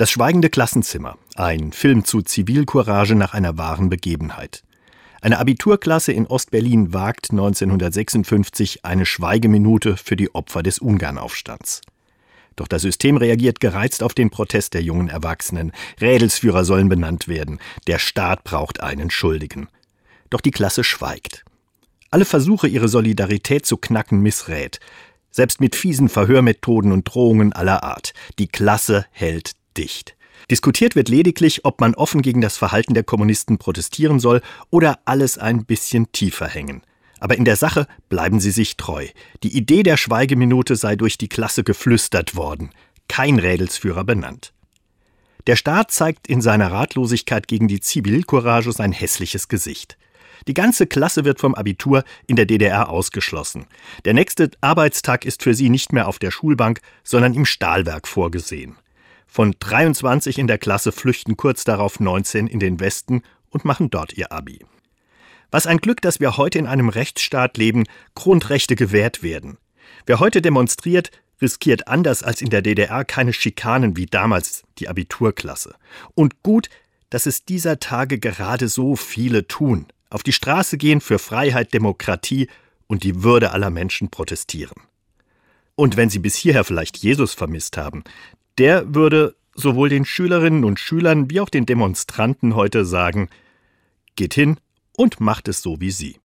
Das schweigende Klassenzimmer, ein Film zu Zivilcourage nach einer wahren Begebenheit. Eine Abiturklasse in Ostberlin wagt 1956 eine Schweigeminute für die Opfer des Ungarnaufstands. Doch das System reagiert gereizt auf den Protest der jungen Erwachsenen. Rädelsführer sollen benannt werden. Der Staat braucht einen Schuldigen. Doch die Klasse schweigt. Alle Versuche, ihre Solidarität zu knacken, missrät. Selbst mit fiesen Verhörmethoden und Drohungen aller Art. Die Klasse hält dicht. Diskutiert wird lediglich, ob man offen gegen das Verhalten der Kommunisten protestieren soll oder alles ein bisschen tiefer hängen. Aber in der Sache bleiben sie sich treu. Die Idee der Schweigeminute sei durch die Klasse geflüstert worden, kein Rädelsführer benannt. Der Staat zeigt in seiner Ratlosigkeit gegen die Zivilcourage sein hässliches Gesicht. Die ganze Klasse wird vom Abitur in der DDR ausgeschlossen. Der nächste Arbeitstag ist für sie nicht mehr auf der Schulbank, sondern im Stahlwerk vorgesehen. Von 23 in der Klasse flüchten kurz darauf 19 in den Westen und machen dort ihr Abi. Was ein Glück, dass wir heute in einem Rechtsstaat leben, Grundrechte gewährt werden. Wer heute demonstriert, riskiert anders als in der DDR keine Schikanen wie damals die Abiturklasse. Und gut, dass es dieser Tage gerade so viele tun, auf die Straße gehen für Freiheit, Demokratie und die Würde aller Menschen protestieren. Und wenn Sie bis hierher vielleicht Jesus vermisst haben, der würde sowohl den Schülerinnen und Schülern wie auch den Demonstranten heute sagen, geht hin und macht es so wie sie.